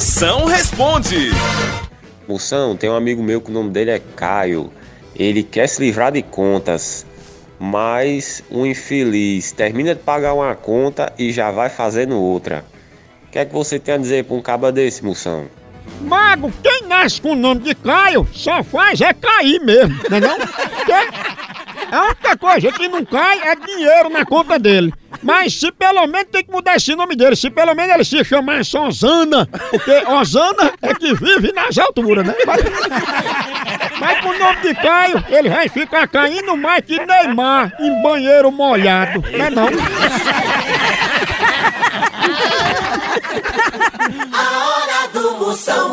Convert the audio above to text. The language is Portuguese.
Moção responde. Moção, tem um amigo meu que o nome dele é Caio. Ele quer se livrar de contas, mas um infeliz termina de pagar uma conta e já vai fazendo outra. O que é que você tem a dizer pra um caba desse, Moção? Mago, quem nasce com o nome de Caio só faz é cair mesmo, não é não? Porque a única coisa que não cai é dinheiro na conta dele. Mas se pelo menos tem que mudar esse nome dele, se pelo menos ele se chamasse Osana, porque Osana é que vive nas alturas, né? Mas, mas com o nome de Caio, ele vai ficar caindo mais que Neymar em banheiro molhado, não é não? A hora do Moção.